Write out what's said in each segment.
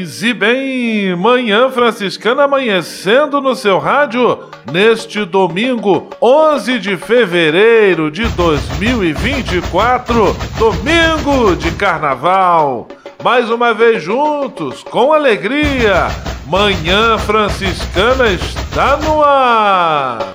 Paz e bem, Manhã Franciscana amanhecendo no seu rádio neste domingo 11 de fevereiro de 2024, domingo de carnaval. Mais uma vez juntos, com alegria, Manhã Franciscana está no ar.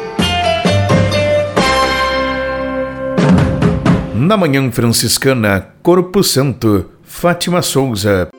Na Manhã Franciscana, Corpo Santo, Fátima Souza.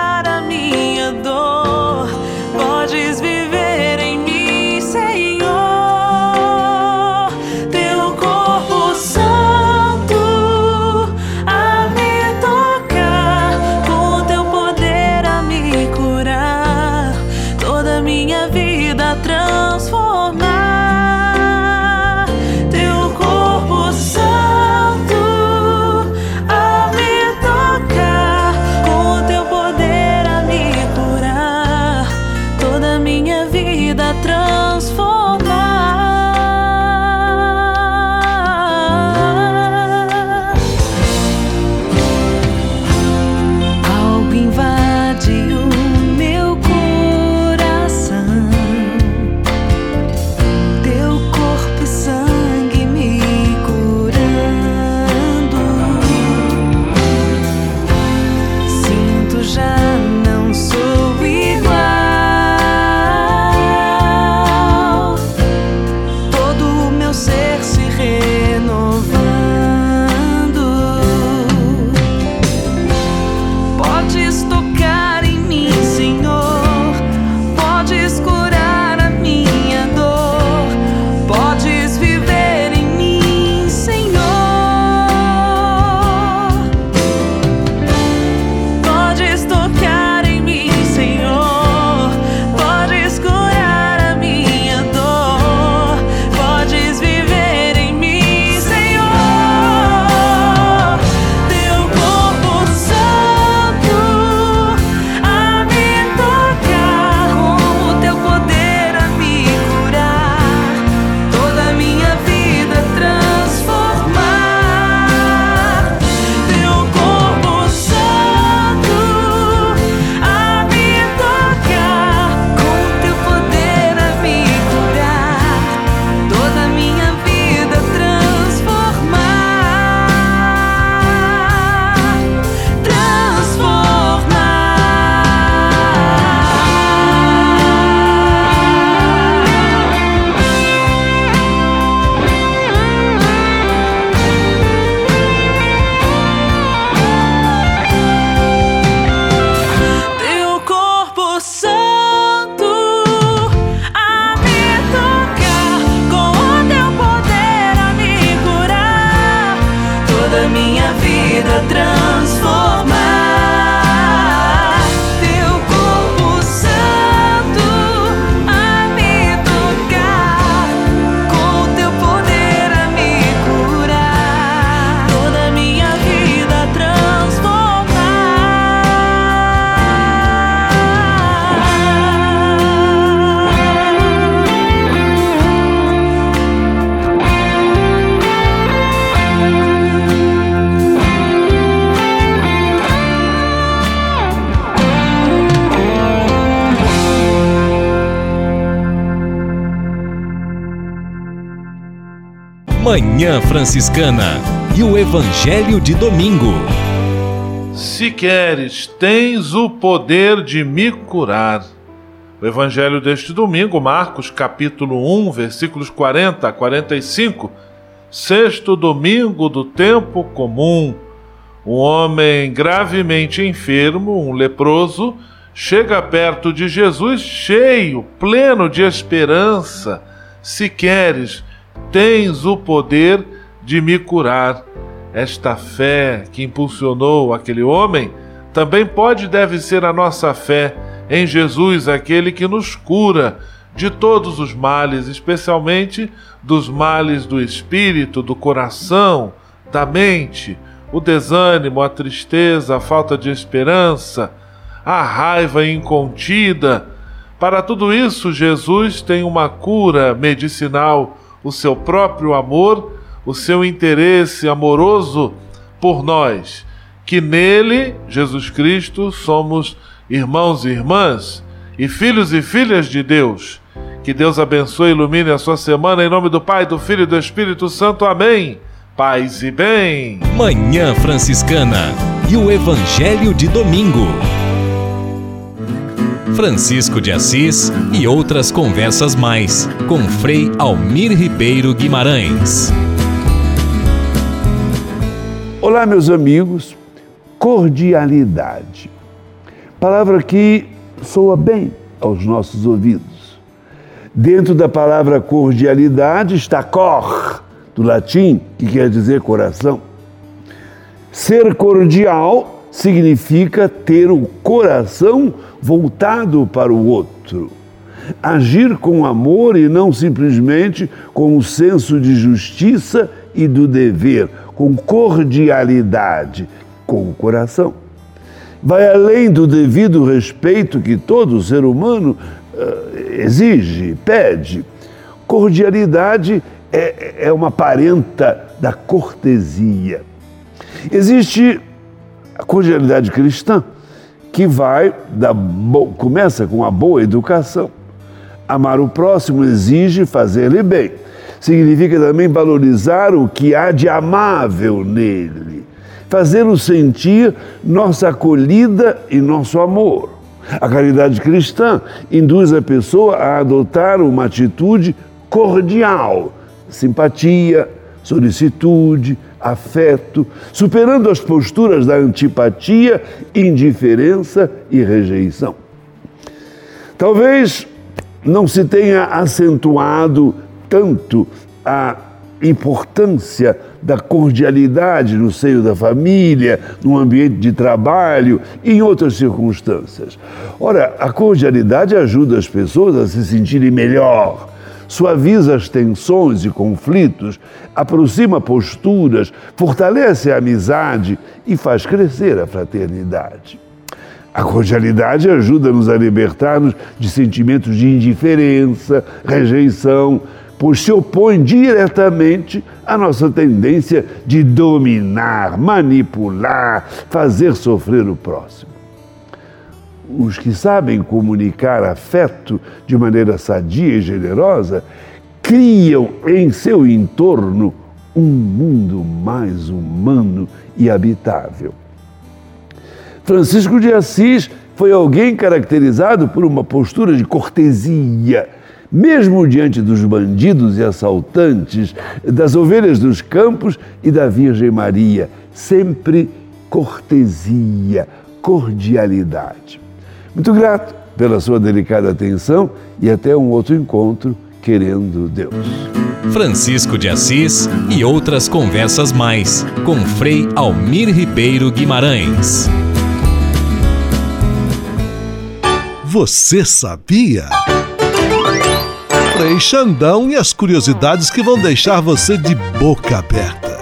out of me. Manhã Franciscana e o Evangelho de Domingo. Se queres, tens o poder de me curar. O Evangelho deste domingo, Marcos capítulo 1, versículos 40 a 45. Sexto domingo do tempo comum. Um homem gravemente enfermo, um leproso, chega perto de Jesus cheio, pleno de esperança. Se queres, tens o poder de me curar. Esta fé que impulsionou aquele homem também pode e deve ser a nossa fé em Jesus, aquele que nos cura de todos os males, especialmente dos males do espírito, do coração, da mente, o desânimo, a tristeza, a falta de esperança, a raiva incontida. Para tudo isso, Jesus tem uma cura medicinal, o seu próprio amor, o seu interesse amoroso por nós, que nele, Jesus Cristo, somos irmãos e irmãs e filhos e filhas de Deus. Que Deus abençoe e ilumine a sua semana em nome do Pai, do Filho e do Espírito Santo. Amém. Paz e bem. Manhã Franciscana e o Evangelho de Domingo. Francisco de Assis e outras conversas mais com Frei Almir Ribeiro Guimarães. Olá, meus amigos. Cordialidade. Palavra que soa bem aos nossos ouvidos. Dentro da palavra cordialidade está cor, do latim, que quer dizer coração. Ser cordial significa ter o coração voltado para o outro. Agir com amor e não simplesmente com o senso de justiça e do dever, com cordialidade, com o coração. Vai além do devido respeito que todo ser humano uh, exige, pede. Cordialidade é, é uma parenta da cortesia. Existe a cordialidade cristã que vai da começa com a boa educação. Amar o próximo exige fazer-lhe bem. Significa também valorizar o que há de amável nele, fazê-lo sentir nossa acolhida e nosso amor. A caridade cristã induz a pessoa a adotar uma atitude cordial, simpatia, solicitude, afeto, superando as posturas da antipatia, indiferença e rejeição. Talvez não se tenha acentuado tanto a importância da cordialidade no seio da família, no ambiente de trabalho e em outras circunstâncias. Ora, a cordialidade ajuda as pessoas a se sentirem melhor, suaviza as tensões e conflitos, aproxima posturas, fortalece a amizade e faz crescer a fraternidade. A cordialidade ajuda-nos a libertar-nos de sentimentos de indiferença, rejeição, pois se opõe diretamente à nossa tendência de dominar, manipular, fazer sofrer o próximo os que sabem comunicar afeto de maneira sadia e generosa, criam em seu entorno um mundo mais humano e habitável. Francisco de Assis foi alguém caracterizado por uma postura de cortesia, mesmo diante dos bandidos e assaltantes, das ovelhas dos campos e da Virgem Maria, sempre cortesia, cordialidade. Muito grato pela sua delicada atenção e até um outro encontro, querendo Deus. Francisco de Assis e outras conversas mais com Frei Almir Ribeiro Guimarães. Você sabia? Frei Xandão e as curiosidades que vão deixar você de boca aberta.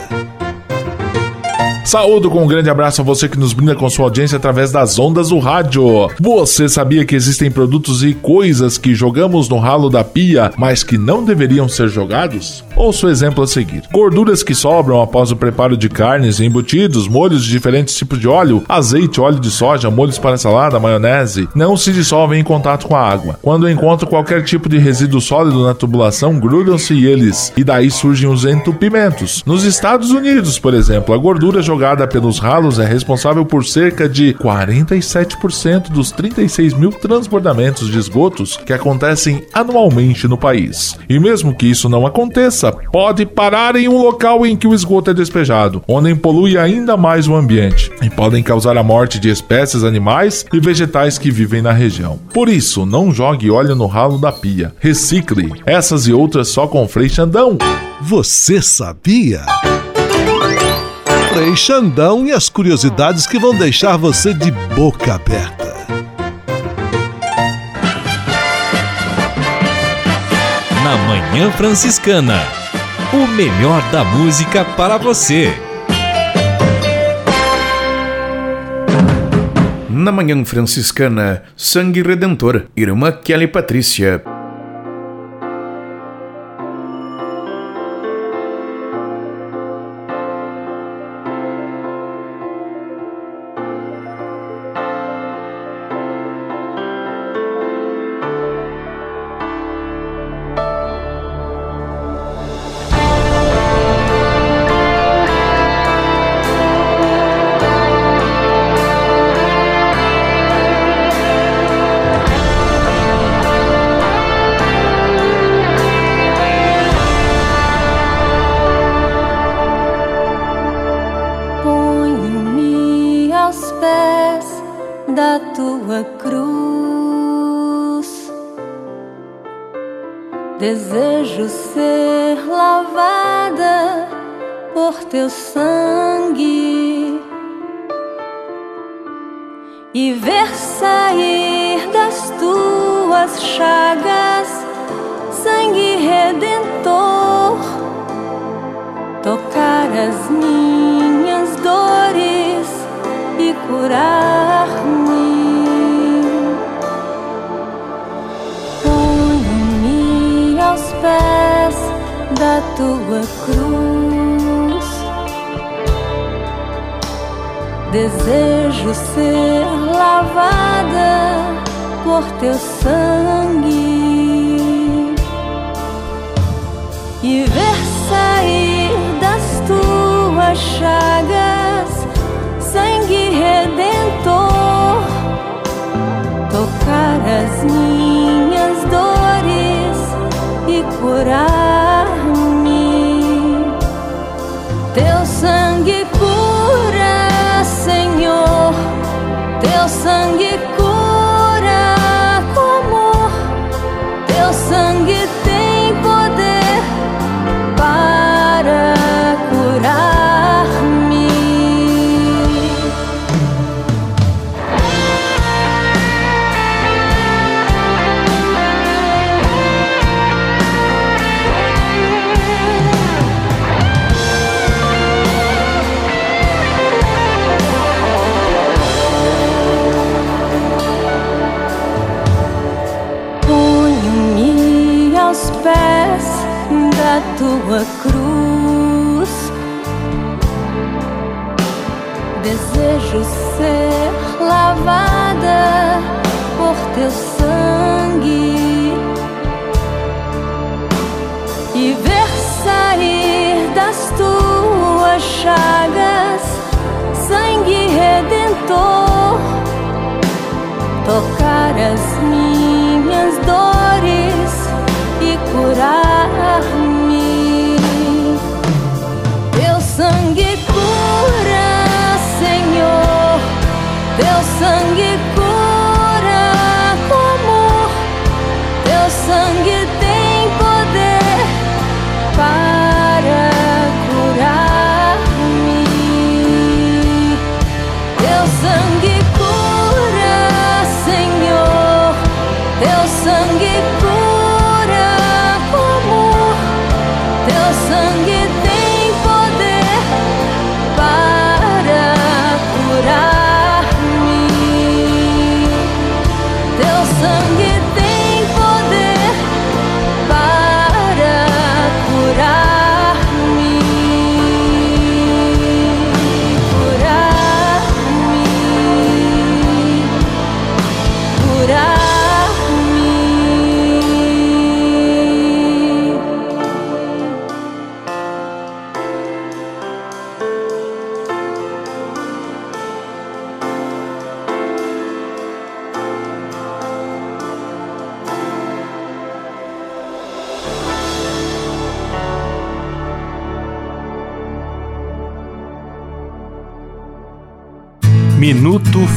Saúdo com um grande abraço a você que nos brinda com sua audiência através das ondas do rádio. Você sabia que existem produtos e coisas que jogamos no ralo da pia, mas que não deveriam ser jogados? Ouça o exemplo a seguir. Gorduras que sobram após o preparo de carnes, embutidos, molhos de diferentes tipos de óleo, azeite, óleo de soja, molhos para salada, maionese, não se dissolvem em contato com a água. Quando encontram qualquer tipo de resíduo sólido na tubulação, grudam-se eles, e daí surgem os entupimentos. Nos Estados Unidos, por exemplo, a gordura jogada pelos ralos é responsável por cerca de 47% dos 36 mil transbordamentos de esgotos que acontecem anualmente no país. E mesmo que isso não aconteça, pode parar em um local em que o esgoto é despejado, onde polui ainda mais o ambiente e podem causar a morte de espécies animais e vegetais que vivem na região. Por isso, não jogue óleo no ralo da pia. Recicle. Essas e outras só com Frei Xandão. Você sabia? Frei Xandão e as curiosidades que vão deixar você de boca aberta. Na Manhã Franciscana. O melhor da música para você. Na Manhã Franciscana, Sangue Redentor, Irmã Kelly Patrícia.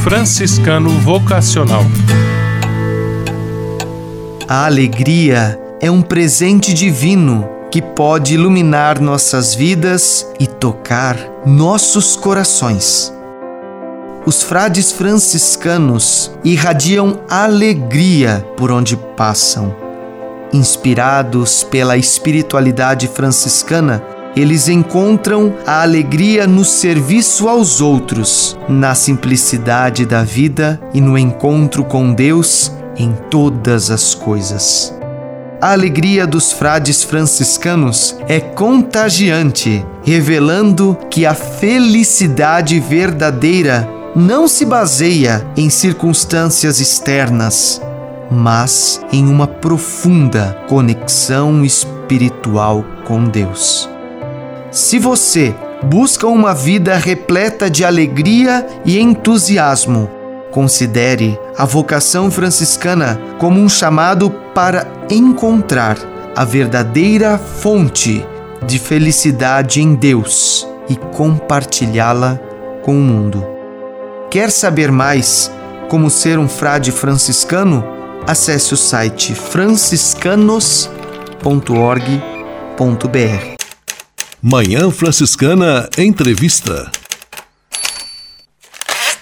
Franciscano Vocacional. A alegria é um presente divino que pode iluminar nossas vidas e tocar nossos corações. Os frades franciscanos irradiam alegria por onde passam. Inspirados pela espiritualidade franciscana, eles encontram a alegria no serviço aos outros, na simplicidade da vida e no encontro com Deus em todas as coisas. A alegria dos frades franciscanos é contagiante, revelando que a felicidade verdadeira não se baseia em circunstâncias externas, mas em uma profunda conexão espiritual com Deus. Se você busca uma vida repleta de alegria e entusiasmo, considere a vocação franciscana como um chamado para encontrar a verdadeira fonte de felicidade em Deus e compartilhá-la com o mundo. Quer saber mais como ser um frade franciscano? Acesse o site franciscanos.org.br. Manhã Franciscana Entrevista.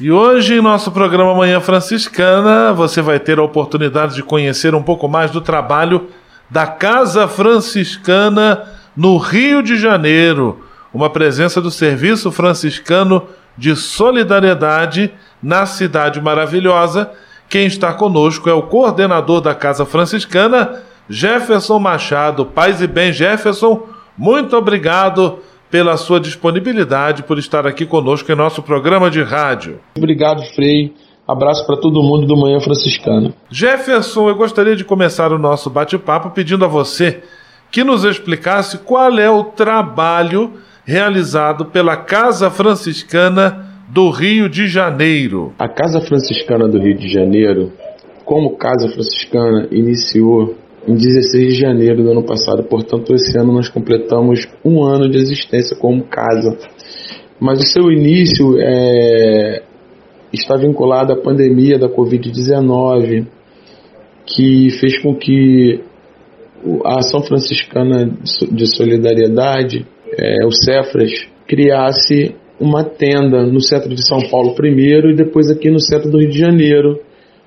E hoje, em nosso programa Manhã Franciscana, você vai ter a oportunidade de conhecer um pouco mais do trabalho da Casa Franciscana no Rio de Janeiro. Uma presença do Serviço Franciscano de Solidariedade na Cidade Maravilhosa. Quem está conosco é o coordenador da Casa Franciscana, Jefferson Machado. Paz e bem, Jefferson. Muito obrigado pela sua disponibilidade, por estar aqui conosco em nosso programa de rádio. Obrigado, Frei. Abraço para todo mundo do Manhã Franciscana. Jefferson, eu gostaria de começar o nosso bate-papo pedindo a você que nos explicasse qual é o trabalho realizado pela Casa Franciscana do Rio de Janeiro. A Casa Franciscana do Rio de Janeiro, como Casa Franciscana, iniciou em 16 de janeiro do ano passado. Portanto, esse ano nós completamos um ano de existência como casa. Mas o seu início é, está vinculado à pandemia da Covid-19, que fez com que a Ação Franciscana de Solidariedade, é, o Cefras, criasse uma tenda no centro de São Paulo primeiro e depois aqui no centro do Rio de Janeiro,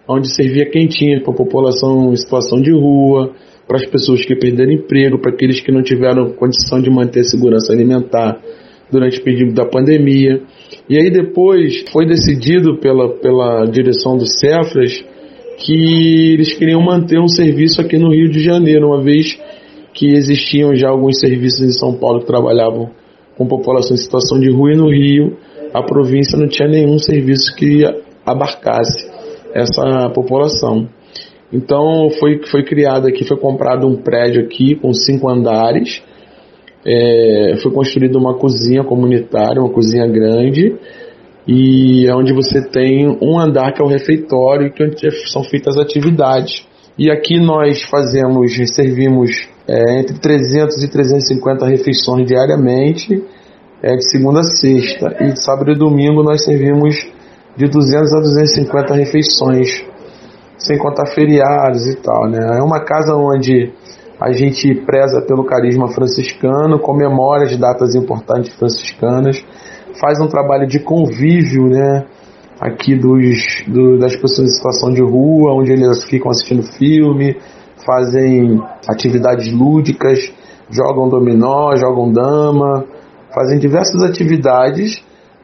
onde servia quentinha para a população em situação de rua, para as pessoas que perderam emprego, para aqueles que não tiveram condição de manter segurança alimentar durante o período da pandemia. E aí depois foi decidido pela, pela direção do Cefras que eles queriam manter um serviço aqui no Rio de Janeiro, uma vez que existiam já alguns serviços em São Paulo que trabalhavam com população em situação de rua e no Rio a província não tinha nenhum serviço que abarcasse essa população. Então foi, foi criado aqui, foi comprado um prédio aqui com cinco andares, é, foi construída uma cozinha comunitária, uma cozinha grande, e é onde você tem um andar que é o refeitório, que onde são feitas atividades. E aqui nós fazemos, servimos é, entre 300 e 350 refeições diariamente, é, de segunda a sexta. E sábado e domingo nós servimos de 200 a 250 refeições, sem contar feriados e tal, né? É uma casa onde a gente preza pelo carisma franciscano, comemora as datas importantes franciscanas, faz um trabalho de convívio, né? Aqui dos, do, das pessoas em situação de rua, onde eles ficam assistindo filme, fazem atividades lúdicas, jogam dominó, jogam dama, fazem diversas atividades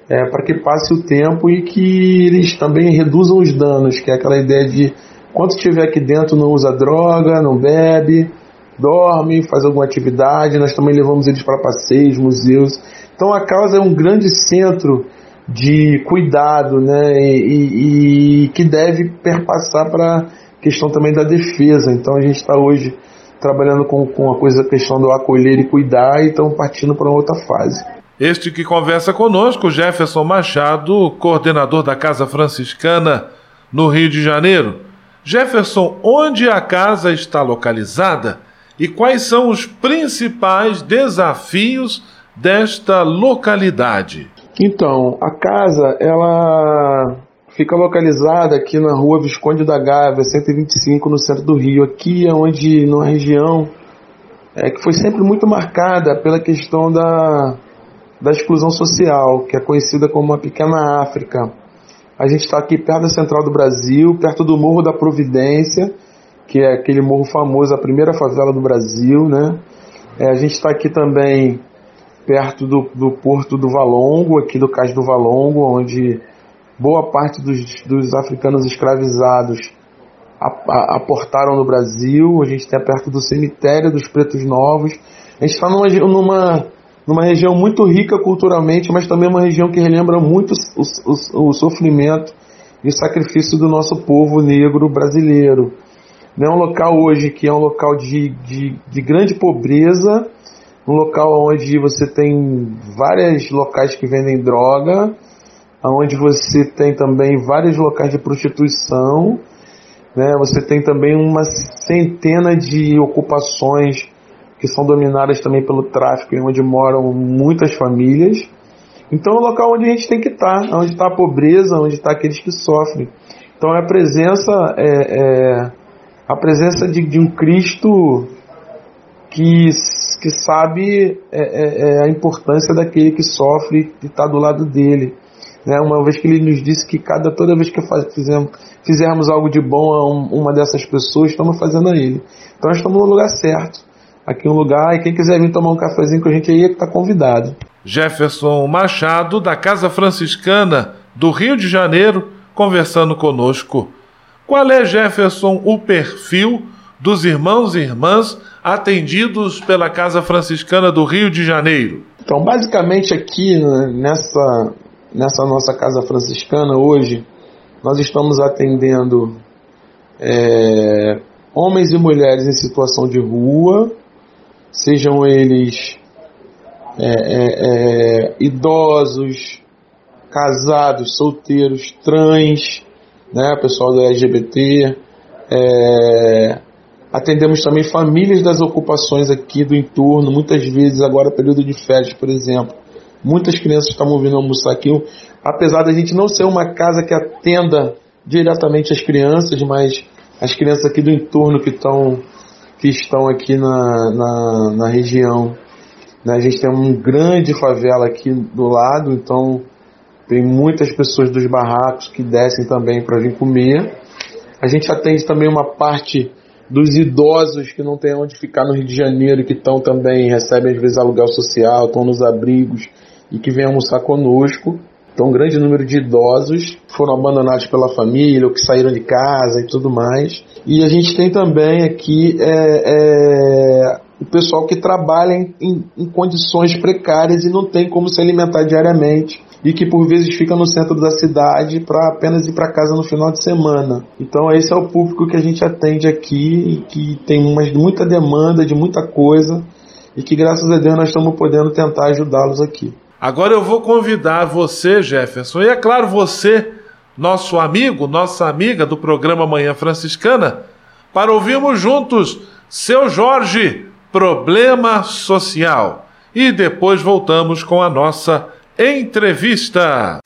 é, para que passe o tempo e que eles também reduzam os danos, que é aquela ideia de Enquanto estiver aqui dentro, não usa droga, não bebe, dorme, faz alguma atividade. Nós também levamos eles para passeios, museus. Então a casa é um grande centro de cuidado, né? E, e, e que deve perpassar para a questão também da defesa. Então a gente está hoje trabalhando com, com a coisa, a questão do acolher e cuidar, e estamos partindo para outra fase. Este que conversa conosco, Jefferson Machado, coordenador da Casa Franciscana no Rio de Janeiro. Jefferson, onde a casa está localizada e quais são os principais desafios desta localidade? Então, a casa ela fica localizada aqui na rua Visconde da Gávea, 125, no centro do Rio. Aqui é onde, numa região é, que foi sempre muito marcada pela questão da, da exclusão social, que é conhecida como a Pequena África. A gente está aqui perto da Central do Brasil, perto do Morro da Providência, que é aquele morro famoso, a primeira favela do Brasil, né? É, a gente está aqui também perto do, do Porto do Valongo, aqui do Cais do Valongo, onde boa parte dos, dos africanos escravizados aportaram no Brasil. A gente está perto do cemitério dos Pretos Novos. A gente está numa, numa, numa região muito rica culturalmente, mas também uma região que relembra muito o, o, o sofrimento e o sacrifício do nosso povo negro brasileiro. É um local hoje que é um local de, de, de grande pobreza, um local onde você tem vários locais que vendem droga, onde você tem também vários locais de prostituição, né? você tem também uma centena de ocupações que são dominadas também pelo tráfico, onde moram muitas famílias. Então é um local onde a gente tem que estar, onde está a pobreza, onde está aqueles que sofrem. Então a presença é, é a presença de, de, um Cristo que, que sabe é, é, é a importância daquele que sofre e está do lado dele. Né? Uma vez que ele nos disse que cada toda vez que faz, fizemos, fizermos algo de bom a um, uma dessas pessoas, estamos fazendo a ele. Então nós estamos no lugar certo. Aqui um lugar, e quem quiser vir tomar um cafezinho com a gente aí, está convidado. Jefferson Machado, da Casa Franciscana do Rio de Janeiro, conversando conosco. Qual é, Jefferson, o perfil dos irmãos e irmãs atendidos pela Casa Franciscana do Rio de Janeiro? Então, basicamente aqui né, nessa nessa nossa casa franciscana hoje, nós estamos atendendo é, homens e mulheres em situação de rua, sejam eles é, é, é idosos, casados, solteiros, trans, né, pessoal do LGBT. É, atendemos também famílias das ocupações aqui do entorno, muitas vezes agora período de férias, por exemplo Muitas crianças estavam vindo almoçar aqui, apesar da gente não ser uma casa que atenda diretamente as crianças, mas as crianças aqui do entorno que estão que estão aqui na, na, na região. Né? A gente tem um grande favela aqui do lado, então tem muitas pessoas dos barracos que descem também para vir comer. A gente atende também uma parte dos idosos que não tem onde ficar no Rio de Janeiro, que estão também, recebem às vezes aluguel social, estão nos abrigos e que vem almoçar conosco. Então, um grande número de idosos foram abandonados pela família ou que saíram de casa e tudo mais. E a gente tem também aqui é, é, o pessoal que trabalha em, em, condições precárias e não tem como se alimentar diariamente e que por vezes fica no centro da cidade para apenas ir para casa no final de semana. Então esse é o público que a gente atende aqui e que tem uma, muita demanda de muita coisa e que graças a Deus nós estamos podendo tentar ajudá-los aqui. Agora eu vou convidar você, Jefferson, e é claro, você, nosso amigo, nossa amiga do programa Manhã Franciscana, para ouvirmos juntos Seu Jorge, Problema Social. E depois voltamos com a nossa entrevista.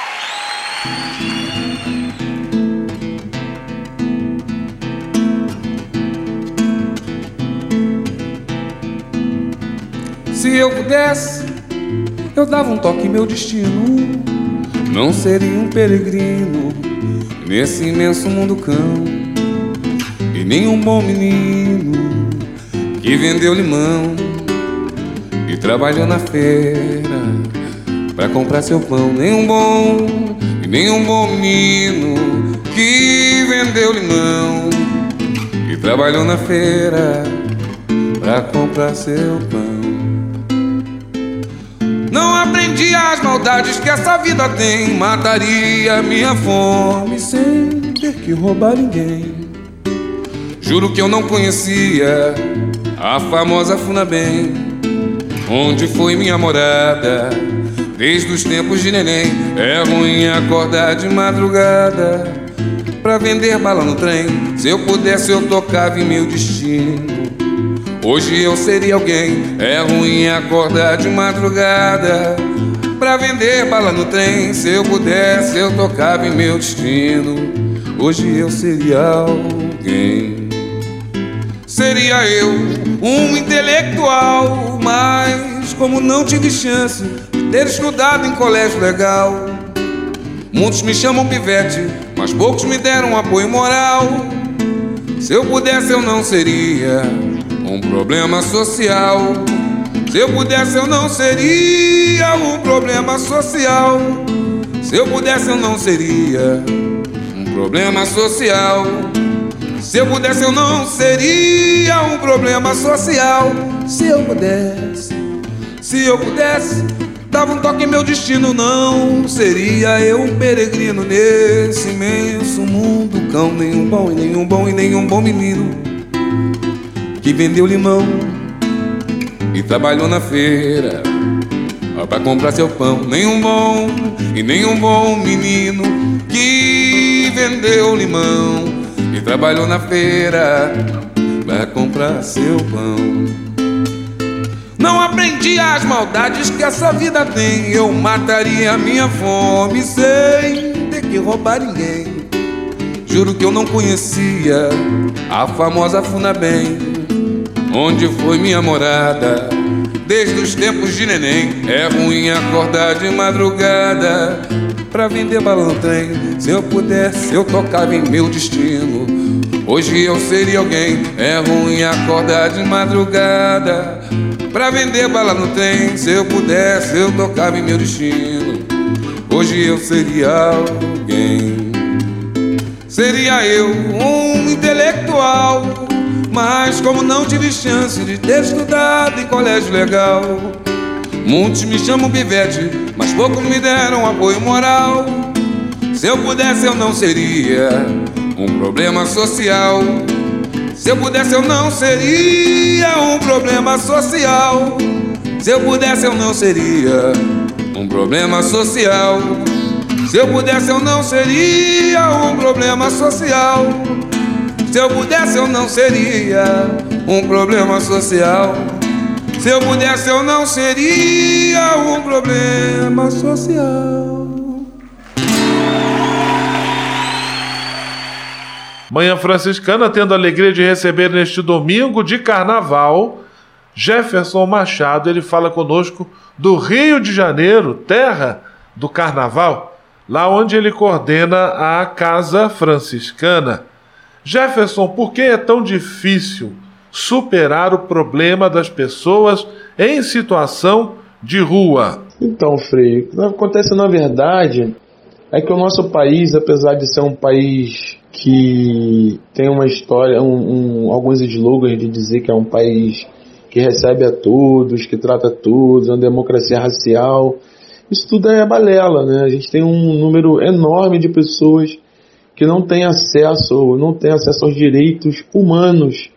Se eu pudesse eu dava um toque meu destino. Não seria um peregrino nesse imenso mundo cão. E nem um bom menino que vendeu limão e trabalhou na feira para comprar seu pão. Nem um bom e nem um bom menino que vendeu limão trabalhou na feira pra comprar seu pão. Não aprendi as maldades que essa vida tem, mataria minha fome sem ter que roubar ninguém. Juro que eu não conhecia a famosa Funabem, onde foi minha morada. Desde os tempos de neném, é ruim acordar de madrugada pra vender bala no trem. Se eu pudesse, eu tocava em meu destino. Hoje eu seria alguém, é ruim acordar de madrugada pra vender bala no trem. Se eu pudesse, eu tocava em meu destino. Hoje eu seria alguém. Seria eu um intelectual, mas como não tive chance de ter estudado em colégio legal, muitos me chamam pivete, mas poucos me deram apoio moral. Se eu pudesse, eu não seria um problema social. Se eu pudesse, eu não seria um problema social. Se eu pudesse, eu não seria um problema social. Se eu pudesse, eu não seria um problema social. Se eu pudesse, se eu pudesse, dava um toque em meu destino. Não seria eu um peregrino nesse imenso mundo. Cão, nenhum bom e nenhum bom e nenhum bom menino que vendeu limão e trabalhou na feira pra comprar seu pão. Nenhum bom e nenhum bom menino que vendeu limão e trabalhou na feira pra comprar seu pão. Não aprendi as maldades que essa vida tem. Eu mataria a minha fome sem ter que roubar ninguém. Juro que eu não conhecia a famosa Funabem, onde foi minha morada. Desde os tempos de neném, é ruim acordar de madrugada pra vender balão trem. Se eu pudesse, eu tocava em meu destino. Hoje eu seria alguém, é ruim acordar de madrugada pra vender bala no trem. Se eu pudesse, eu tocava em meu destino. Hoje eu seria alguém. Seria eu um intelectual, mas como não tive chance de ter estudado em colégio legal, muitos me chamam pivete, mas poucos me deram apoio moral. Se eu pudesse, eu não seria um problema social. Se eu pudesse, eu não seria um problema social. Se eu pudesse, eu não seria um problema social. Se eu pudesse, eu não seria um problema social. Se eu pudesse, eu não seria um problema social. Se eu pudesse, eu não seria um problema social. Manhã Franciscana tendo a alegria de receber neste domingo de carnaval Jefferson Machado. Ele fala conosco do Rio de Janeiro, terra do carnaval, lá onde ele coordena a Casa Franciscana. Jefferson, por que é tão difícil superar o problema das pessoas em situação de rua? Então, Frei, o que acontece na verdade é que o nosso país, apesar de ser um país que tem uma história, um, um, alguns slogans de dizer que é um país que recebe a todos, que trata todos, é uma democracia racial. Isso tudo é balela, né? A gente tem um número enorme de pessoas que não têm acesso, não têm acesso aos direitos humanos,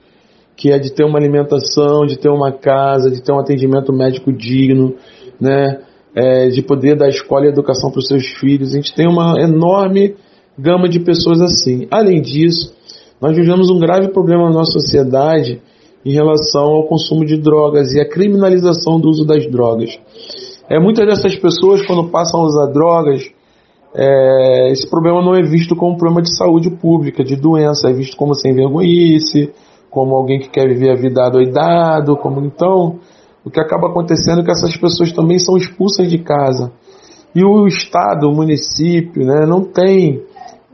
que é de ter uma alimentação, de ter uma casa, de ter um atendimento médico digno, né? É, de poder dar escola e educação para os seus filhos. A gente tem uma enorme gama de pessoas assim. Além disso, nós vivemos um grave problema na nossa sociedade em relação ao consumo de drogas e a criminalização do uso das drogas. É, muitas dessas pessoas, quando passam a usar drogas, é, esse problema não é visto como um problema de saúde pública, de doença, é visto como sem vergonhice, como alguém que quer viver a vida adoidado, como então, o que acaba acontecendo é que essas pessoas também são expulsas de casa. E o Estado, o município, né, não tem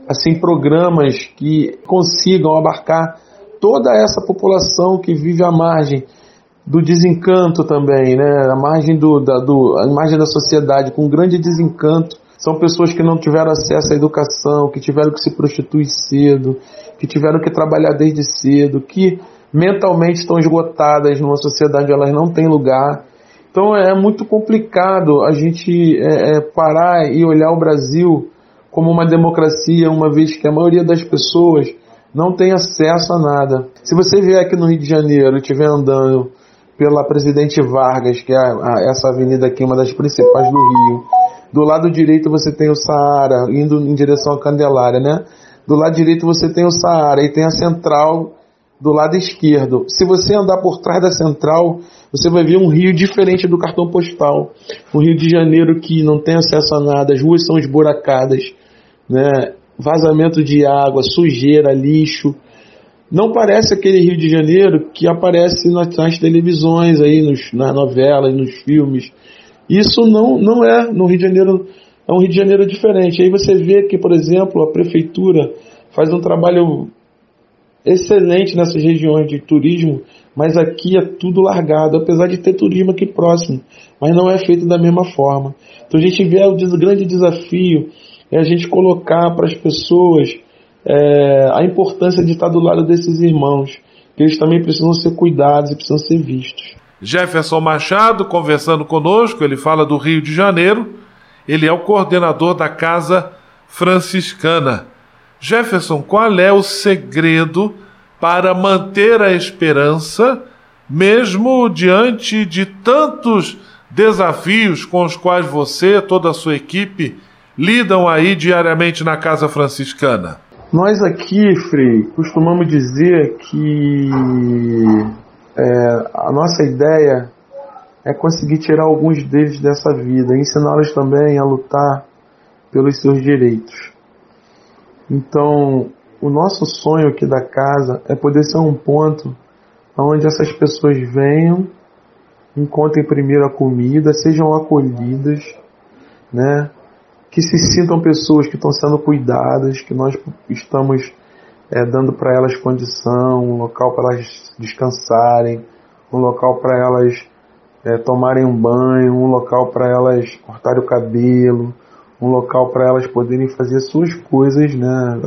assim programas que consigam abarcar toda essa população que vive à margem do desencanto também, né? A margem do, da, do, a margem da sociedade com grande desencanto, São pessoas que não tiveram acesso à educação, que tiveram que se prostituir cedo, que tiveram que trabalhar desde cedo, que mentalmente estão esgotadas numa sociedade onde elas não têm lugar. Então é muito complicado a gente é, é, parar e olhar o Brasil como uma democracia, uma vez que a maioria das pessoas não tem acesso a nada. Se você vier aqui no Rio de Janeiro e estiver andando pela Presidente Vargas, que é a, a, essa avenida aqui, uma das principais do Rio, do lado direito você tem o Saara, indo em direção à Candelária, né? Do lado direito você tem o Saara e tem a Central do lado esquerdo. Se você andar por trás da Central, você vai ver um rio diferente do cartão postal. Um Rio de Janeiro que não tem acesso a nada, as ruas são esburacadas, né? vazamento de água, sujeira, lixo. Não parece aquele Rio de Janeiro que aparece nas, nas televisões, aí, nos, nas novelas, nos filmes. Isso não, não é no Rio de Janeiro, é um Rio de Janeiro diferente. Aí você vê que, por exemplo, a prefeitura faz um trabalho excelente nessas regiões de turismo, mas aqui é tudo largado, apesar de ter turismo aqui próximo, mas não é feito da mesma forma. Então a gente vê o grande desafio é a gente colocar para as pessoas é, a importância de estar do lado desses irmãos, que eles também precisam ser cuidados e precisam ser vistos. Jefferson Machado conversando conosco, ele fala do Rio de Janeiro, ele é o coordenador da Casa Franciscana. Jefferson, qual é o segredo para manter a esperança, mesmo diante de tantos desafios com os quais você, toda a sua equipe, lidam aí diariamente na Casa Franciscana? Nós aqui, Frei, costumamos dizer que é, a nossa ideia é conseguir tirar alguns deles dessa vida, ensiná-los também a lutar pelos seus direitos. Então, o nosso sonho aqui da casa é poder ser um ponto onde essas pessoas venham, encontrem primeiro a comida, sejam acolhidas, né? que se sintam pessoas que estão sendo cuidadas, que nós estamos é, dando para elas condição, um local para elas descansarem, um local para elas é, tomarem um banho, um local para elas cortarem o cabelo, um local para elas poderem fazer suas coisas, né?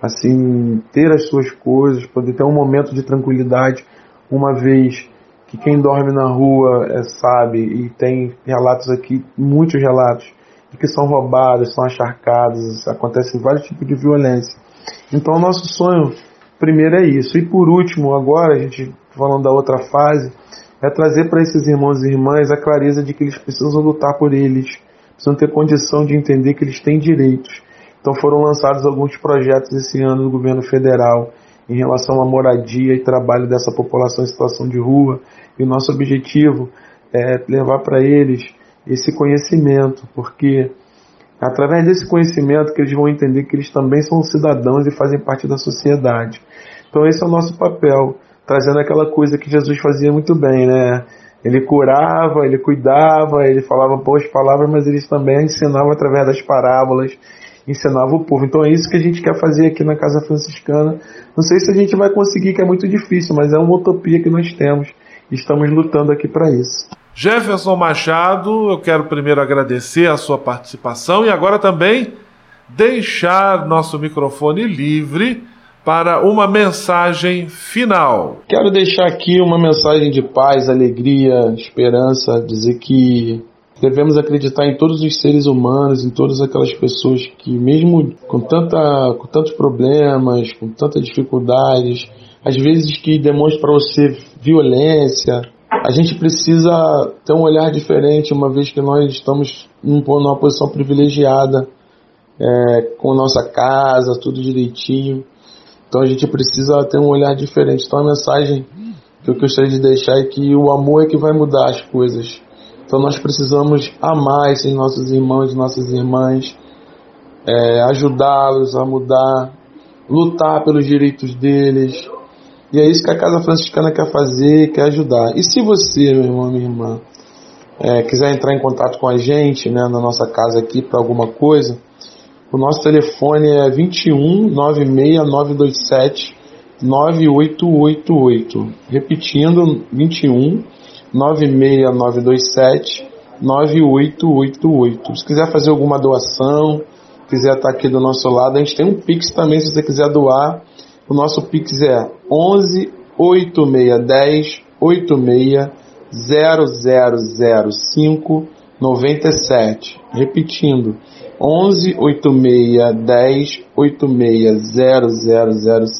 Assim, ter as suas coisas, poder ter um momento de tranquilidade, uma vez que quem dorme na rua é, sabe, e tem relatos aqui, muitos relatos, de que são roubados, são acharcados, acontecem vários tipos de violência. Então, o nosso sonho, primeiro, é isso. E por último, agora, a gente falando da outra fase, é trazer para esses irmãos e irmãs a clareza de que eles precisam lutar por eles, precisam ter condição de entender que eles têm direitos. Então foram lançados alguns projetos esse ano do governo federal em relação à moradia e trabalho dessa população em situação de rua. E o nosso objetivo é levar para eles esse conhecimento, porque através desse conhecimento que eles vão entender que eles também são cidadãos e fazem parte da sociedade. Então esse é o nosso papel, trazendo aquela coisa que Jesus fazia muito bem, né? Ele curava, ele cuidava, ele falava boas palavras, mas ele também ensinava através das parábolas, ensinava o povo. Então é isso que a gente quer fazer aqui na Casa Franciscana. Não sei se a gente vai conseguir, que é muito difícil, mas é uma utopia que nós temos. E estamos lutando aqui para isso. Jefferson Machado, eu quero primeiro agradecer a sua participação e agora também deixar nosso microfone livre para uma mensagem final. Quero deixar aqui uma mensagem de paz, alegria, esperança, dizer que devemos acreditar em todos os seres humanos, em todas aquelas pessoas que, mesmo com, tanta, com tantos problemas, com tantas dificuldades, às vezes que demonstram para você violência, a gente precisa ter um olhar diferente, uma vez que nós estamos numa posição privilegiada, é, com nossa casa, tudo direitinho. Então a gente precisa ter um olhar diferente. Então a mensagem que eu gostaria de deixar é que o amor é que vai mudar as coisas. Então nós precisamos amar esses nossos irmãos e nossas irmãs, é, ajudá-los a mudar, lutar pelos direitos deles. E é isso que a Casa Franciscana quer fazer, quer ajudar. E se você, meu irmão, minha irmã, é, quiser entrar em contato com a gente, né, na nossa casa aqui para alguma coisa, o nosso telefone é 21 96927 9888. Repetindo, 21 96927 9888. Se quiser fazer alguma doação, quiser estar aqui do nosso lado, a gente tem um Pix também se você quiser doar. O nosso Pix é 11 8610 86 0005 97. Repetindo, 11 8610 86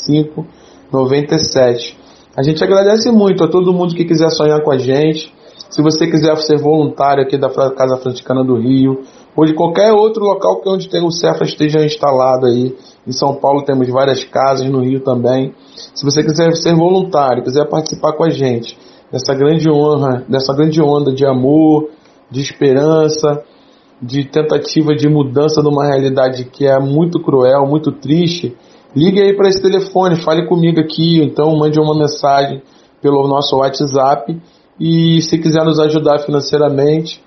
0005 97. A gente agradece muito a todo mundo que quiser sonhar com a gente. Se você quiser ser voluntário aqui da Casa Franciscana do Rio, ou de qualquer outro local que onde tem o Cefa esteja instalado aí. Em São Paulo temos várias casas, no Rio também. Se você quiser ser voluntário, quiser participar com a gente dessa grande honra, dessa grande onda de amor, de esperança, de tentativa de mudança de uma realidade que é muito cruel, muito triste, ligue aí para esse telefone, fale comigo aqui, então mande uma mensagem pelo nosso WhatsApp e se quiser nos ajudar financeiramente,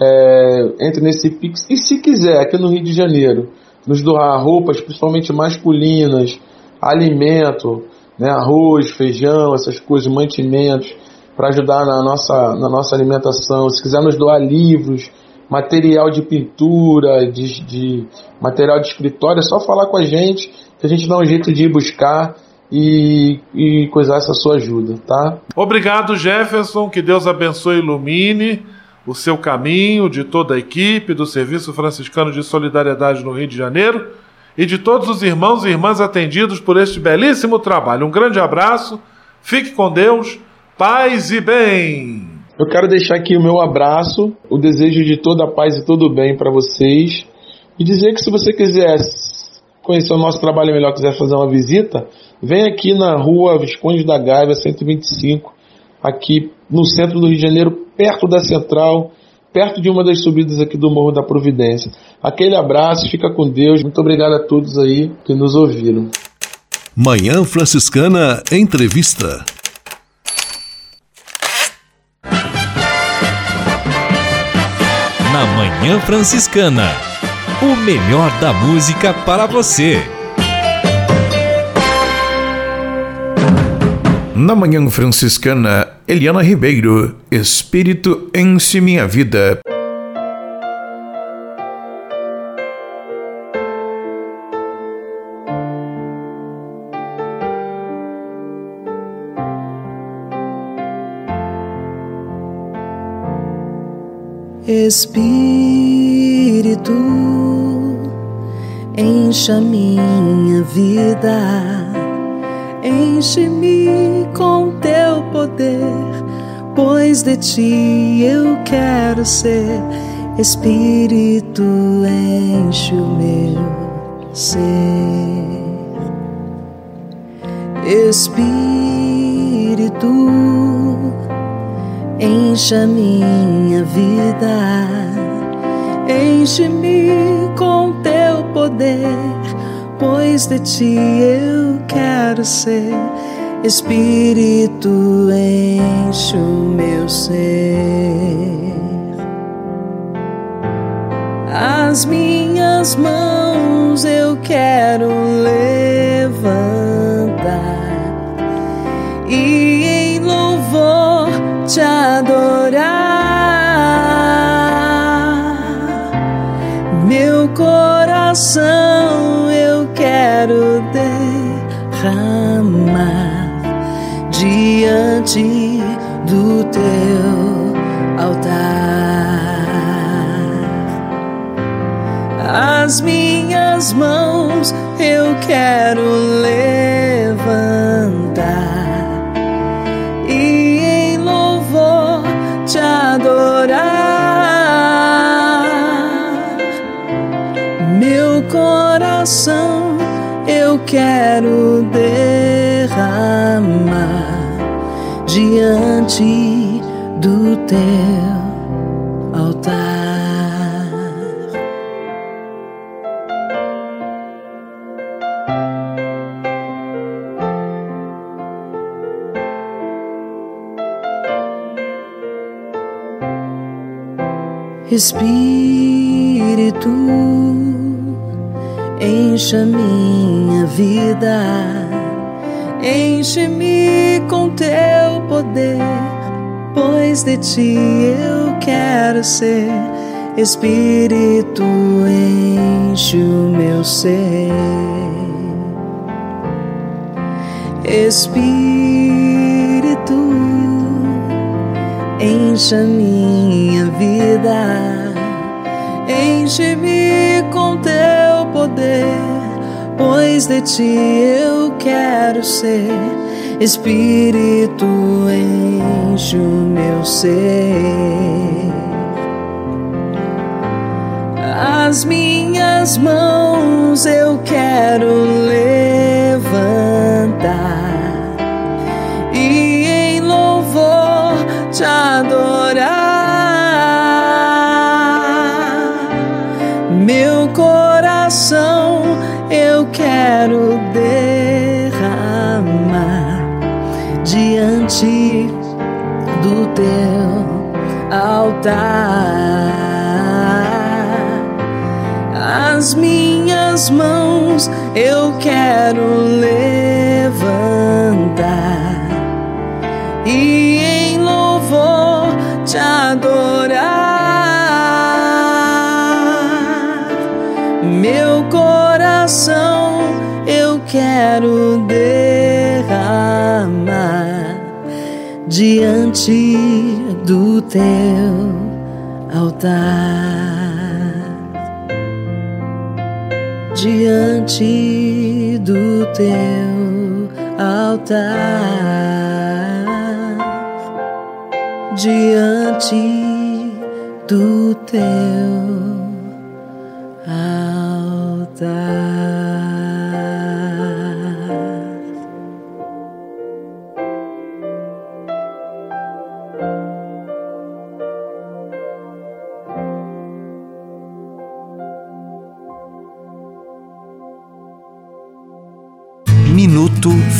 é, entre nesse Pix. E se quiser, aqui no Rio de Janeiro, nos doar roupas, principalmente masculinas, alimento, né, arroz, feijão, essas coisas, mantimentos, para ajudar na nossa, na nossa alimentação. Se quiser nos doar livros, material de pintura, de, de material de escritório, é só falar com a gente, que a gente dá um jeito de ir buscar e, e coisar essa sua ajuda, tá? Obrigado, Jefferson. Que Deus abençoe e ilumine o seu caminho, de toda a equipe do Serviço Franciscano de Solidariedade no Rio de Janeiro e de todos os irmãos e irmãs atendidos por este belíssimo trabalho. Um grande abraço, fique com Deus, paz e bem. Eu quero deixar aqui o meu abraço, o desejo de toda a paz e todo o bem para vocês e dizer que se você quiser conhecer o nosso trabalho melhor, quiser fazer uma visita, vem aqui na rua Visconde da Gávea 125, aqui no centro do Rio de Janeiro, perto da Central, perto de uma das subidas aqui do Morro da Providência. Aquele abraço, fica com Deus. Muito obrigado a todos aí que nos ouviram. Manhã Franciscana Entrevista. Na Manhã Franciscana, o melhor da música para você. Na Manhã Franciscana, Eliana Ribeiro, Espírito enche minha vida. Espírito, encha minha vida, enche-me com teu poder, pois de ti eu quero ser. Espírito, enche o meu ser. Espírito, encha minha vida, enche-me com teu poder, pois de ti eu quero ser. Espírito, enche o meu ser. As minhas mãos eu quero levantar e em louvor te adorar. Meu coração diante do teu altar. As minhas mãos eu quero levantar e em louvor te adorar. Meu coração eu quero derramar diante do teu altar. Espírito, encha minha vida, enche-me com teu poder, pois de ti eu quero ser. Espírito enche o meu ser. Espírito enche a minha vida, enche-me com teu poder, pois de ti eu quero ser. Espírito enche o meu ser. As minhas mãos eu quero levantar e em louvor te adorar. Teu altar. As minhas mãos eu quero levantar diante do teu altar. Diante do teu altar, diante do teu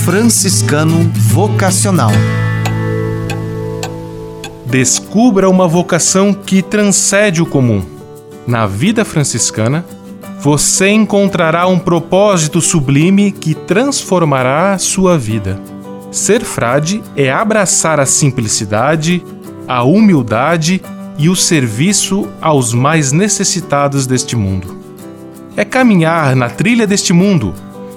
Franciscano Vocacional. Descubra uma vocação que transcende o comum. Na vida franciscana, você encontrará um propósito sublime que transformará sua vida. Ser frade é abraçar a simplicidade, a humildade e o serviço aos mais necessitados deste mundo. É caminhar na trilha deste mundo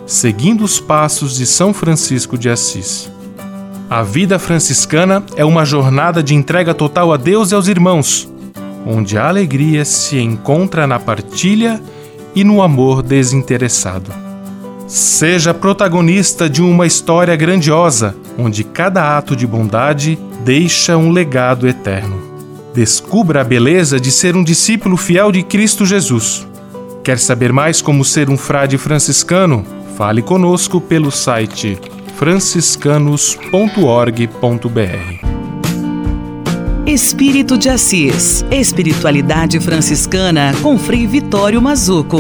seguindo os passos de São Francisco de Assis. A vida franciscana é uma jornada de entrega total a Deus e aos irmãos, onde a alegria se encontra na partilha e no amor desinteressado. Seja protagonista de uma história grandiosa, onde cada ato de bondade deixa um legado eterno. Descubra a beleza de ser um discípulo fiel de Cristo Jesus. Quer saber mais como ser um frade franciscano? Fale conosco pelo site franciscanos.org.br. Espírito de Assis. Espiritualidade franciscana com Frei Vitório Mazuco.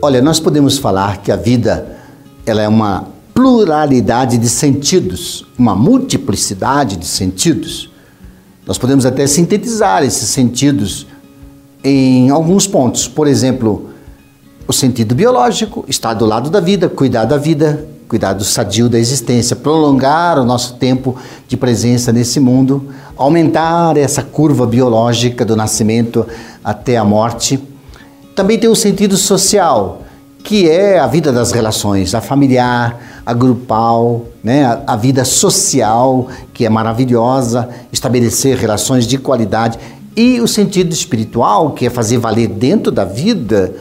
Olha, nós podemos falar que a vida ela é uma pluralidade de sentidos, uma multiplicidade de sentidos. Nós podemos até sintetizar esses sentidos em alguns pontos. Por exemplo, o sentido biológico, estar do lado da vida, cuidar da vida, cuidar do sadio da existência, prolongar o nosso tempo de presença nesse mundo, aumentar essa curva biológica do nascimento até a morte. Também tem o sentido social, que é a vida das relações, a familiar, a grupal, né? a, a vida social, que é maravilhosa, estabelecer relações de qualidade, e o sentido espiritual, que é fazer valer dentro da vida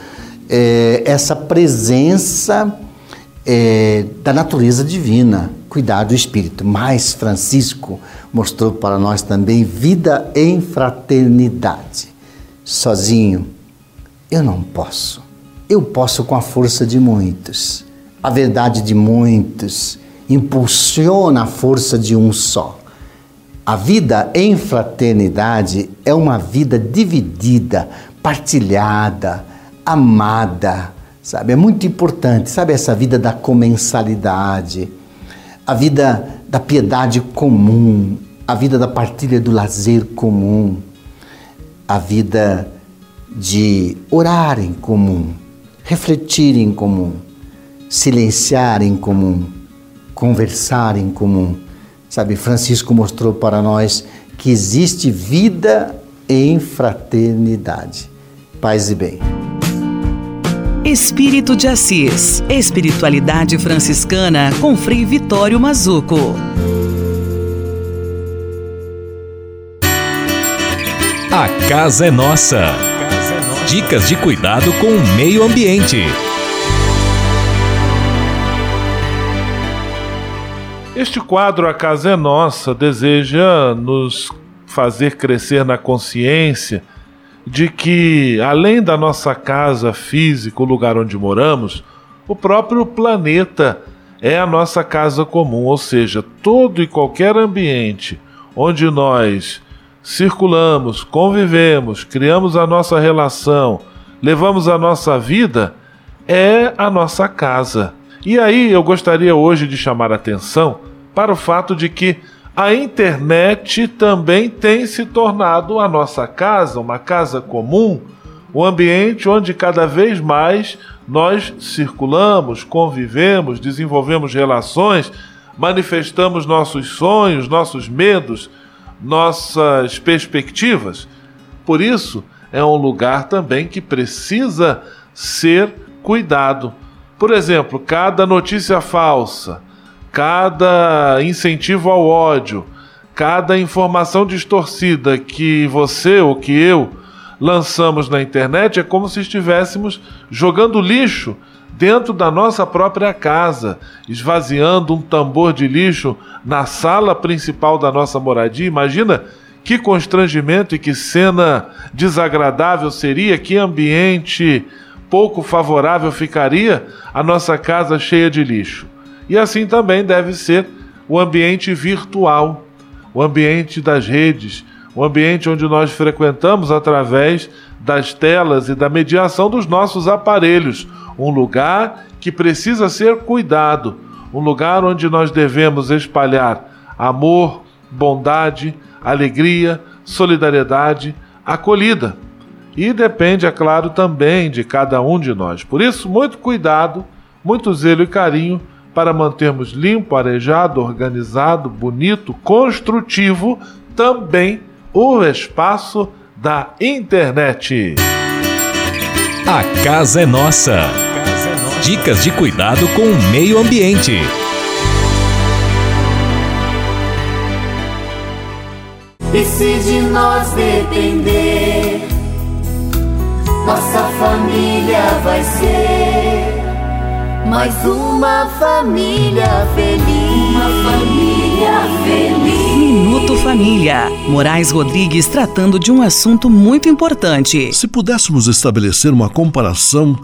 é, essa presença é, da natureza divina, cuidar do espírito. Mas Francisco mostrou para nós também vida em fraternidade. Sozinho, eu não posso. Eu posso com a força de muitos. A verdade de muitos impulsiona a força de um só. A vida em fraternidade é uma vida dividida, partilhada, amada, sabe? É muito importante, sabe? Essa vida da comensalidade, a vida da piedade comum, a vida da partilha do lazer comum, a vida de orar em comum, refletir em comum, silenciar em comum, conversar em comum, Sabe, Francisco mostrou para nós que existe vida em fraternidade. Paz e bem. Espírito de Assis. Espiritualidade franciscana com Frei Vitório Mazuco. A casa é nossa. Dicas de cuidado com o meio ambiente. Este quadro A Casa é Nossa deseja nos fazer crescer na consciência de que, além da nossa casa física, o lugar onde moramos, o próprio planeta é a nossa casa comum, ou seja, todo e qualquer ambiente onde nós circulamos, convivemos, criamos a nossa relação, levamos a nossa vida, é a nossa casa. E aí eu gostaria hoje de chamar a atenção para o fato de que a internet também tem se tornado a nossa casa, uma casa comum, um ambiente onde cada vez mais nós circulamos, convivemos, desenvolvemos relações, manifestamos nossos sonhos, nossos medos, nossas perspectivas. Por isso, é um lugar também que precisa ser cuidado. Por exemplo, cada notícia falsa, cada incentivo ao ódio, cada informação distorcida que você ou que eu lançamos na internet é como se estivéssemos jogando lixo dentro da nossa própria casa, esvaziando um tambor de lixo na sala principal da nossa moradia. Imagina que constrangimento e que cena desagradável seria, que ambiente pouco favorável ficaria a nossa casa cheia de lixo. E assim também deve ser o ambiente virtual, o ambiente das redes, o ambiente onde nós frequentamos através das telas e da mediação dos nossos aparelhos, um lugar que precisa ser cuidado, um lugar onde nós devemos espalhar amor, bondade, alegria, solidariedade, acolhida. E depende, é claro, também de cada um de nós. Por isso, muito cuidado, muito zelo e carinho para mantermos limpo, arejado, organizado, bonito, construtivo também o espaço da internet. A casa é nossa. Dicas de cuidado com o meio ambiente. E se de nós depender, nossa família vai ser mais uma família feliz. Uma família feliz. Minuto Família. Moraes Rodrigues tratando de um assunto muito importante. Se pudéssemos estabelecer uma comparação,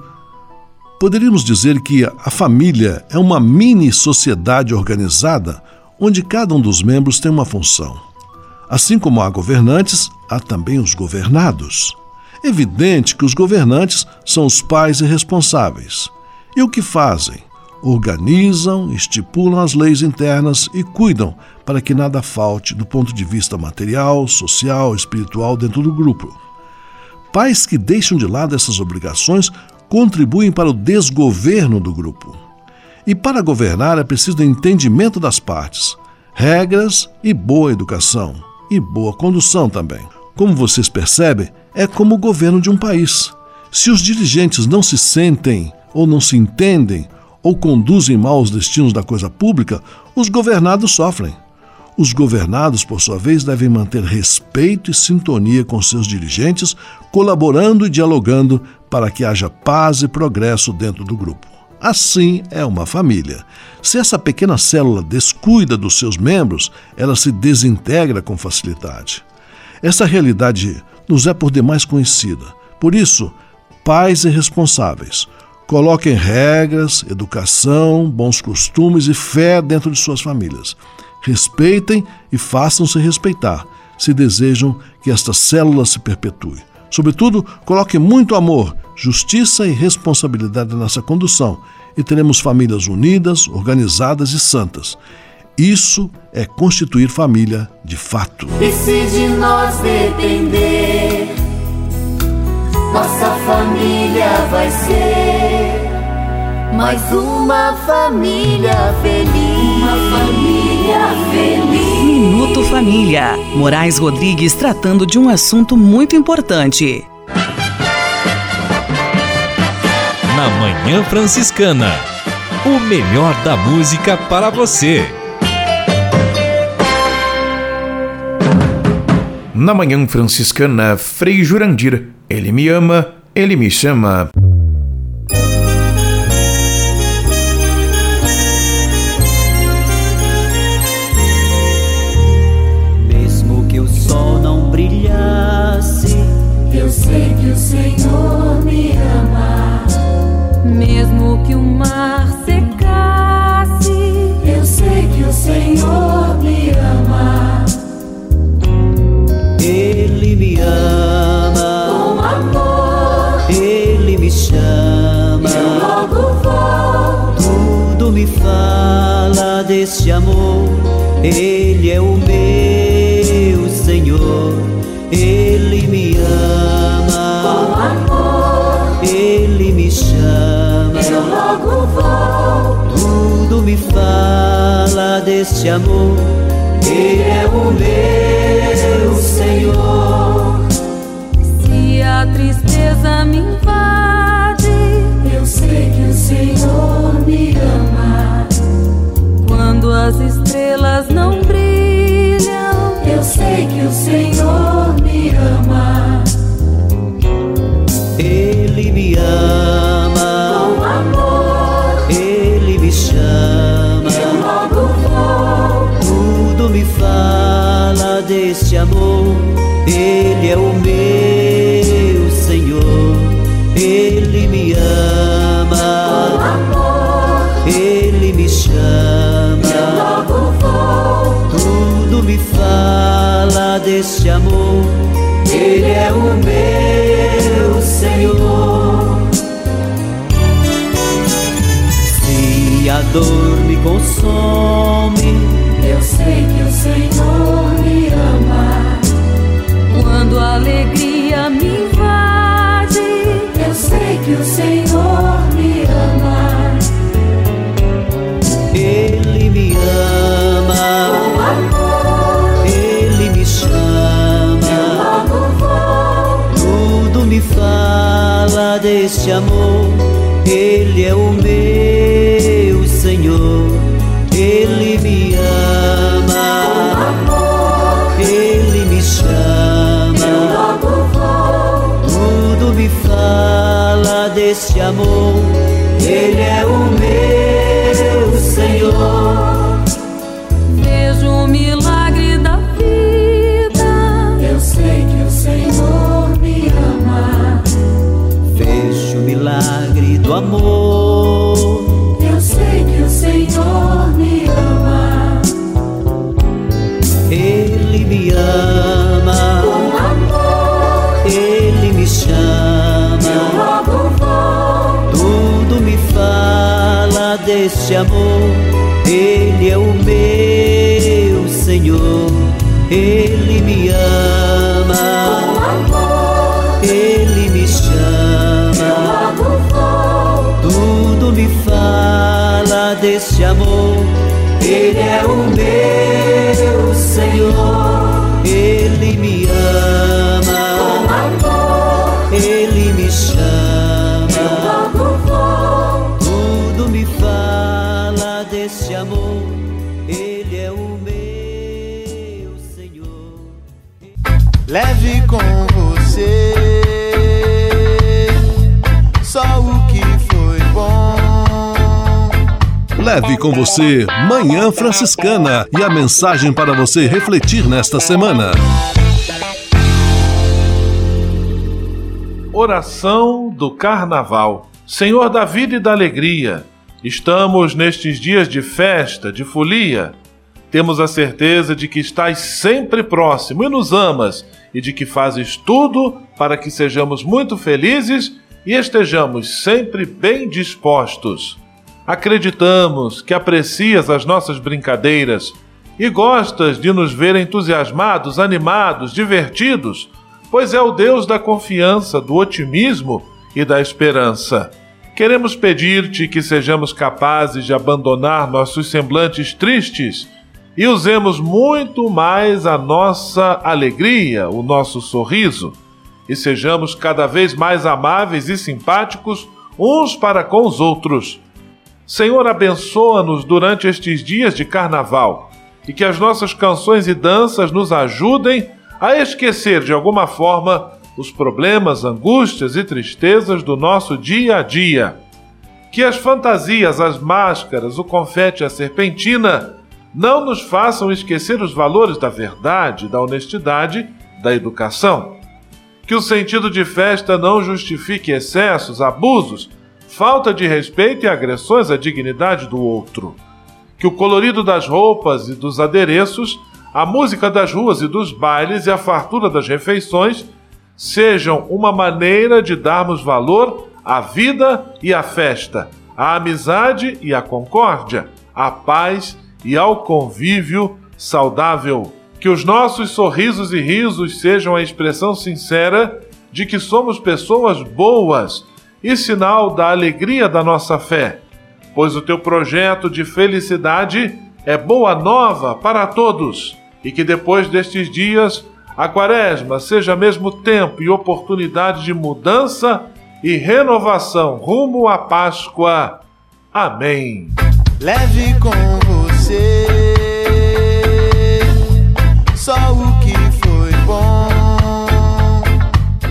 poderíamos dizer que a família é uma mini sociedade organizada onde cada um dos membros tem uma função. Assim como há governantes, há também os governados. Evidente que os governantes são os pais irresponsáveis e o que fazem? Organizam, estipulam as leis internas e cuidam para que nada falte do ponto de vista material, social, espiritual dentro do grupo. Pais que deixam de lado essas obrigações contribuem para o desgoverno do grupo. E para governar é preciso entendimento das partes, regras e boa educação, e boa condução também. Como vocês percebem, é como o governo de um país. Se os dirigentes não se sentem ou não se entendem ou conduzem mal os destinos da coisa pública, os governados sofrem. Os governados, por sua vez, devem manter respeito e sintonia com seus dirigentes, colaborando e dialogando para que haja paz e progresso dentro do grupo. Assim é uma família. Se essa pequena célula descuida dos seus membros, ela se desintegra com facilidade. Essa realidade nos é por demais conhecida. Por isso, pais e responsáveis, Coloquem regras, educação, bons costumes e fé dentro de suas famílias. Respeitem e façam-se respeitar, se desejam que esta célula se perpetue. Sobretudo, coloque muito amor, justiça e responsabilidade nessa condução e teremos famílias unidas, organizadas e santas. Isso é constituir família de fato. E se de nós depender, nossa família vai ser mais uma família feliz. Uma família feliz. Minuto Família. Moraes Rodrigues tratando de um assunto muito importante. Na Manhã Franciscana. O melhor da música para você. Na Manhã Franciscana, Frei Jurandir. Ele me ama, ele me chama. Sei que o Senhor me ama. Mesmo que o mar secasse, eu sei que o Senhor me ama. Ele me ama com amor. Ele me chama. Eu logo volto. Tudo me fala desse amor. Ele é o meu Senhor. Ele Ele me chama. Eu logo volto. Tudo me fala desse amor. Ele é o meu Senhor. Se a tristeza me invade, eu sei que o Senhor me ama. Quando as estrelas não brilham, eu sei que o Senhor consome, eu sei que o Senhor me ama. Quando a alegria me invade, eu sei que o Senhor me ama. Ele me ama com amor. Ele me chama. Eu logo volto. Tudo me fala deste amor. Ele é o meu deste amor. Ele é o meu Senhor. Vejo o milagre da vida. Eu sei que o Senhor me ama. Vejo o milagre do amor. Deste amor. Ele é o meu Senhor. Ele me ama. Ele me chama. Tudo me fala deste amor. Ele é o meu Leve com você Manhã Franciscana e a mensagem para você refletir nesta semana. Oração do Carnaval. Senhor da vida e da alegria, estamos nestes dias de festa, de folia. Temos a certeza de que estás sempre próximo e nos amas, e de que fazes tudo para que sejamos muito felizes e estejamos sempre bem dispostos. Acreditamos que aprecias as nossas brincadeiras e gostas de nos ver entusiasmados, animados, divertidos, pois é o Deus da confiança, do otimismo e da esperança. Queremos pedir-te que sejamos capazes de abandonar nossos semblantes tristes e usemos muito mais a nossa alegria, o nosso sorriso, e sejamos cada vez mais amáveis e simpáticos uns para com os outros. Senhor, abençoa-nos durante estes dias de carnaval e que as nossas canções e danças nos ajudem a esquecer de alguma forma os problemas, angústias e tristezas do nosso dia a dia. Que as fantasias, as máscaras, o confete e a serpentina não nos façam esquecer os valores da verdade, da honestidade, da educação. Que o sentido de festa não justifique excessos, abusos, falta de respeito e agressões à dignidade do outro. Que o colorido das roupas e dos adereços, a música das ruas e dos bailes e a fartura das refeições sejam uma maneira de darmos valor à vida e à festa, à amizade e à concórdia, à paz e ao convívio saudável. Que os nossos sorrisos e risos sejam a expressão sincera de que somos pessoas boas e sinal da alegria da nossa fé, pois o teu projeto de felicidade é boa nova para todos e que depois destes dias a Quaresma seja mesmo tempo e oportunidade de mudança e renovação rumo à Páscoa. Amém. Leve com você